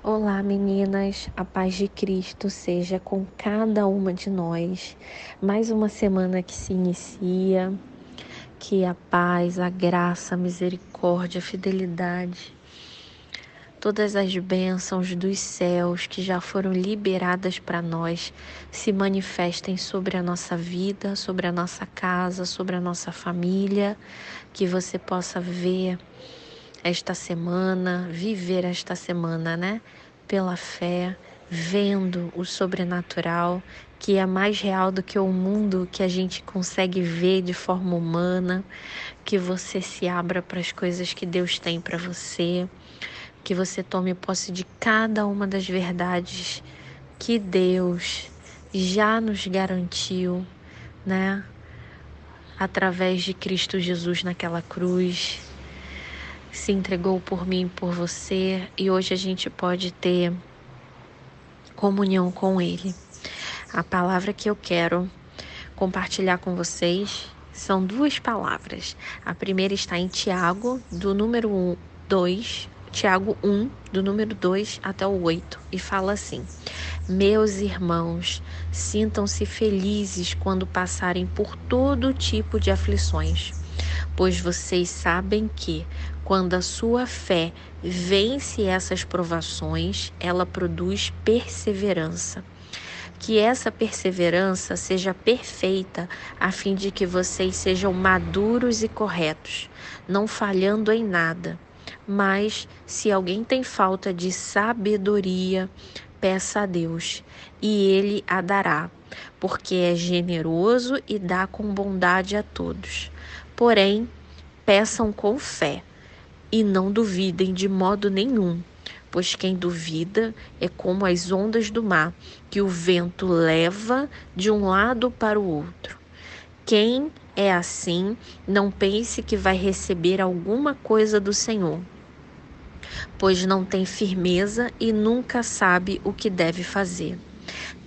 Olá, meninas. A paz de Cristo seja com cada uma de nós. Mais uma semana que se inicia. Que a paz, a graça, a misericórdia, a fidelidade, todas as bênçãos dos céus que já foram liberadas para nós se manifestem sobre a nossa vida, sobre a nossa casa, sobre a nossa família. Que você possa ver esta semana, viver esta semana, né? Pela fé, vendo o sobrenatural, que é mais real do que o mundo que a gente consegue ver de forma humana, que você se abra para as coisas que Deus tem para você, que você tome posse de cada uma das verdades que Deus já nos garantiu, né? Através de Cristo Jesus naquela cruz, se entregou por mim e por você e hoje a gente pode ter comunhão com Ele. A palavra que eu quero compartilhar com vocês são duas palavras. A primeira está em Tiago, do número 2, Tiago 1, do número 2 até o 8, e fala assim: Meus irmãos, sintam-se felizes quando passarem por todo tipo de aflições pois vocês sabem que, quando a sua fé vence essas provações, ela produz perseverança. Que essa perseverança seja perfeita, a fim de que vocês sejam maduros e corretos, não falhando em nada. Mas, se alguém tem falta de sabedoria, peça a Deus, e Ele a dará, porque é generoso e dá com bondade a todos. Porém, peçam com fé e não duvidem de modo nenhum, pois quem duvida é como as ondas do mar, que o vento leva de um lado para o outro. Quem é assim, não pense que vai receber alguma coisa do Senhor, pois não tem firmeza e nunca sabe o que deve fazer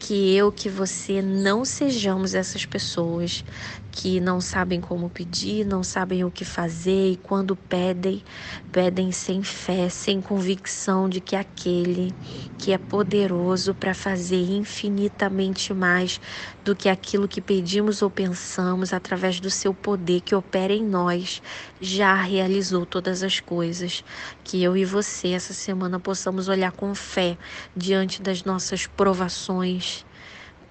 que eu, que você não sejamos essas pessoas que não sabem como pedir, não sabem o que fazer e quando pedem, pedem sem fé, sem convicção de que aquele que é poderoso para fazer infinitamente mais do que aquilo que pedimos ou pensamos através do seu poder que opera em nós, já realizou todas as coisas. Que eu e você essa semana possamos olhar com fé diante das nossas provações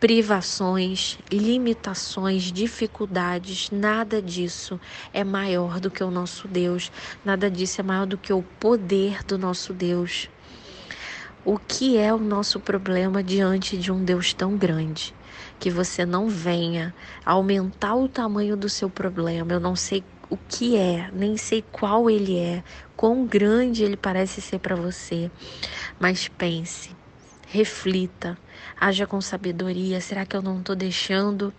privações, limitações, dificuldades, nada disso é maior do que o nosso Deus, nada disso é maior do que o poder do nosso Deus. O que é o nosso problema diante de um Deus tão grande? Que você não venha aumentar o tamanho do seu problema. Eu não sei o que é, nem sei qual ele é, quão grande ele parece ser para você, mas pense reflita, haja com sabedoria. Será que eu não estou deixando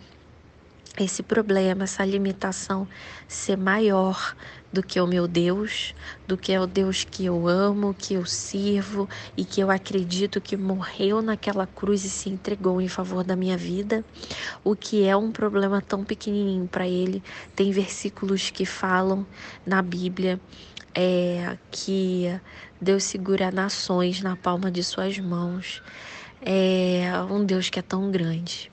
esse problema, essa limitação ser maior do que o meu Deus, do que é o Deus que eu amo, que eu sirvo e que eu acredito que morreu naquela cruz e se entregou em favor da minha vida? O que é um problema tão pequenininho para ele? Tem versículos que falam na Bíblia é, que Deus segura nações na palma de suas mãos. É um Deus que é tão grande.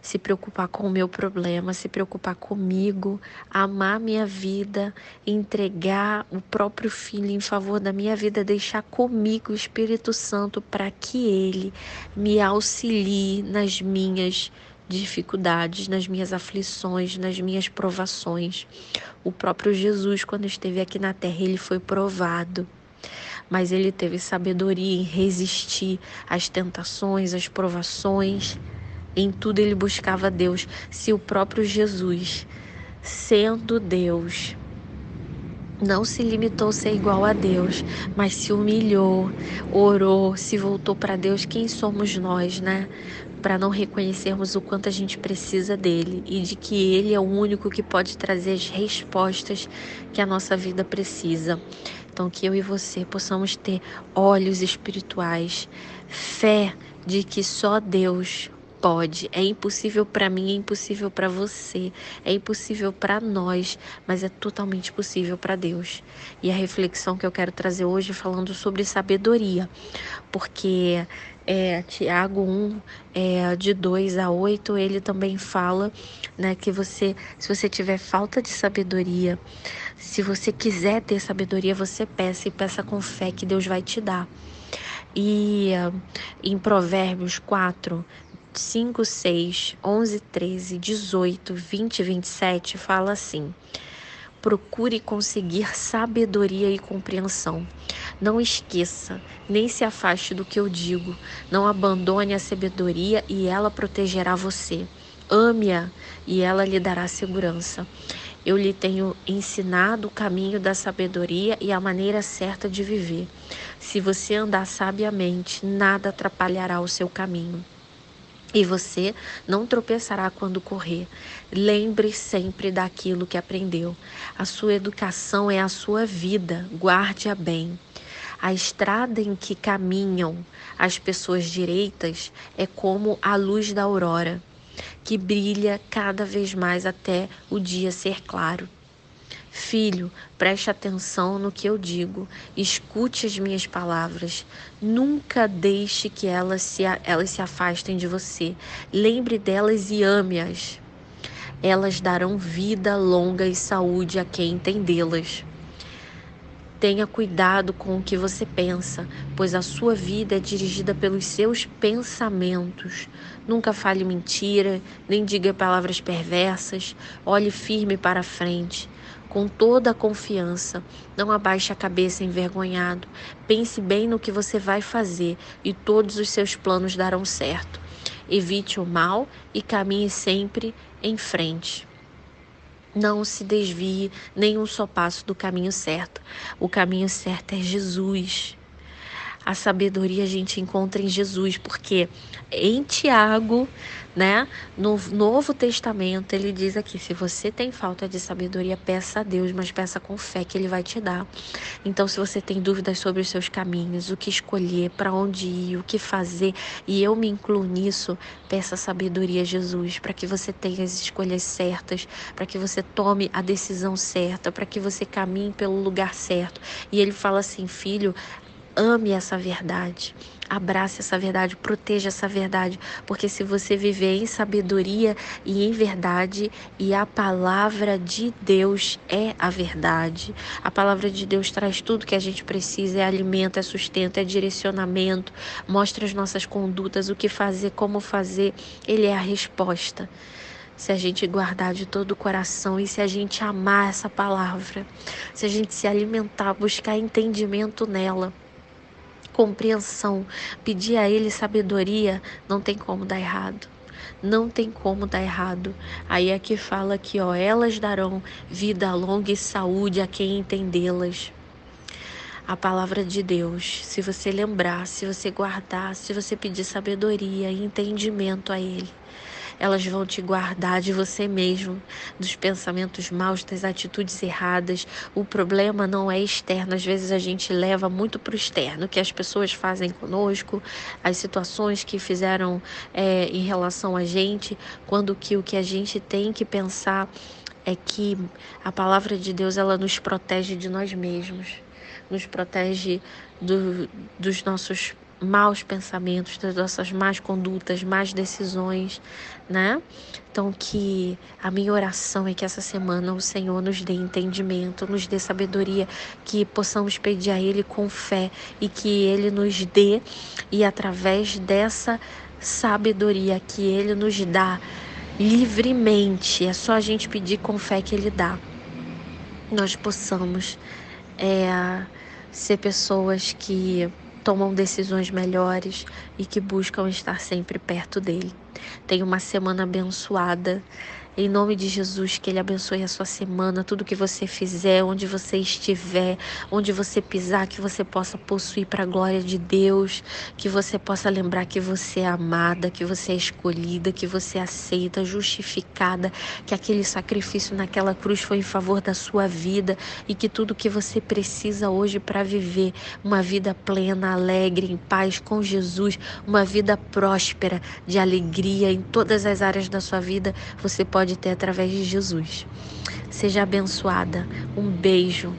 Se preocupar com o meu problema, se preocupar comigo, amar minha vida, entregar o próprio filho em favor da minha vida, deixar comigo o Espírito Santo para que ele me auxilie nas minhas dificuldades, nas minhas aflições, nas minhas provações. O próprio Jesus, quando esteve aqui na terra, ele foi provado. Mas ele teve sabedoria em resistir às tentações, às provações. Em tudo ele buscava Deus. Se o próprio Jesus, sendo Deus, não se limitou a ser igual a Deus, mas se humilhou, orou, se voltou para Deus, quem somos nós, né? Para não reconhecermos o quanto a gente precisa dele e de que ele é o único que pode trazer as respostas que a nossa vida precisa. Então, que eu e você possamos ter olhos espirituais, fé de que só Deus pode. É impossível para mim, é impossível para você, é impossível para nós, mas é totalmente possível para Deus. E a reflexão que eu quero trazer hoje falando sobre sabedoria, porque é, Tiago 1, é, de 2 a 8, ele também fala né, que você, se você tiver falta de sabedoria, se você quiser ter sabedoria, você peça e peça com fé que Deus vai te dar. E em Provérbios 4, 5, 6, 11, 13, 18, 20 e 27 fala assim: Procure conseguir sabedoria e compreensão. Não esqueça, nem se afaste do que eu digo. Não abandone a sabedoria e ela protegerá você. Ame-a e ela lhe dará segurança. Eu lhe tenho ensinado o caminho da sabedoria e a maneira certa de viver. Se você andar sabiamente, nada atrapalhará o seu caminho e você não tropeçará quando correr. Lembre sempre daquilo que aprendeu. A sua educação é a sua vida, guarde-a bem. A estrada em que caminham as pessoas direitas é como a luz da aurora, que brilha cada vez mais até o dia ser claro. Filho, preste atenção no que eu digo, escute as minhas palavras, nunca deixe que elas se, elas se afastem de você. Lembre delas e ame-as. Elas darão vida longa e saúde a quem entendê-las. Tenha cuidado com o que você pensa, pois a sua vida é dirigida pelos seus pensamentos. Nunca fale mentira, nem diga palavras perversas. Olhe firme para frente com toda a confiança. Não abaixe a cabeça envergonhado. Pense bem no que você vai fazer e todos os seus planos darão certo. Evite o mal e caminhe sempre em frente. Não se desvie nem um só passo do caminho certo. O caminho certo é Jesus. A sabedoria a gente encontra em Jesus, porque em Tiago, né, no Novo Testamento, ele diz aqui: se você tem falta de sabedoria, peça a Deus, mas peça com fé que ele vai te dar. Então, se você tem dúvidas sobre os seus caminhos, o que escolher, para onde ir, o que fazer, e eu me incluo nisso, peça sabedoria a Jesus, para que você tenha as escolhas certas, para que você tome a decisão certa, para que você caminhe pelo lugar certo. E ele fala assim: filho, ame essa verdade. Abrace essa verdade, proteja essa verdade, porque se você viver em sabedoria e em verdade, e a palavra de Deus é a verdade. A palavra de Deus traz tudo que a gente precisa, é alimento, é sustento, é direcionamento, mostra as nossas condutas, o que fazer, como fazer. Ele é a resposta se a gente guardar de todo o coração e se a gente amar essa palavra, se a gente se alimentar, buscar entendimento nela compreensão, pedir a Ele sabedoria, não tem como dar errado. Não tem como dar errado. Aí aqui fala que ó, elas darão vida longa e saúde a quem entendê-las. A palavra de Deus, se você lembrar, se você guardar, se você pedir sabedoria e entendimento a Ele, elas vão te guardar de você mesmo, dos pensamentos maus, das atitudes erradas. O problema não é externo, às vezes a gente leva muito para o externo, que as pessoas fazem conosco, as situações que fizeram é, em relação a gente, quando que o que a gente tem que pensar é que a palavra de Deus ela nos protege de nós mesmos, nos protege do, dos nossos maus pensamentos, das nossas más condutas, más decisões, né? Então, que a minha oração é que essa semana o Senhor nos dê entendimento, nos dê sabedoria, que possamos pedir a Ele com fé e que Ele nos dê, e através dessa sabedoria que Ele nos dá livremente, é só a gente pedir com fé que Ele dá, nós possamos é, ser pessoas que tomam decisões melhores e que buscam estar sempre perto dele. Tenha uma semana abençoada Em nome de Jesus, que Ele abençoe a sua semana, tudo que você fizer, onde você estiver, onde você pisar, que você possa possuir para a glória de Deus, que você possa lembrar que você é amada, que você é escolhida, que você é aceita, justificada, que aquele sacrifício naquela cruz foi em favor da sua vida e que tudo que você precisa hoje para viver uma vida plena, alegre, em paz com Jesus, uma vida próspera, de alegria em todas as áreas da sua vida, você pode ter através de Jesus. Seja abençoada. Um beijo.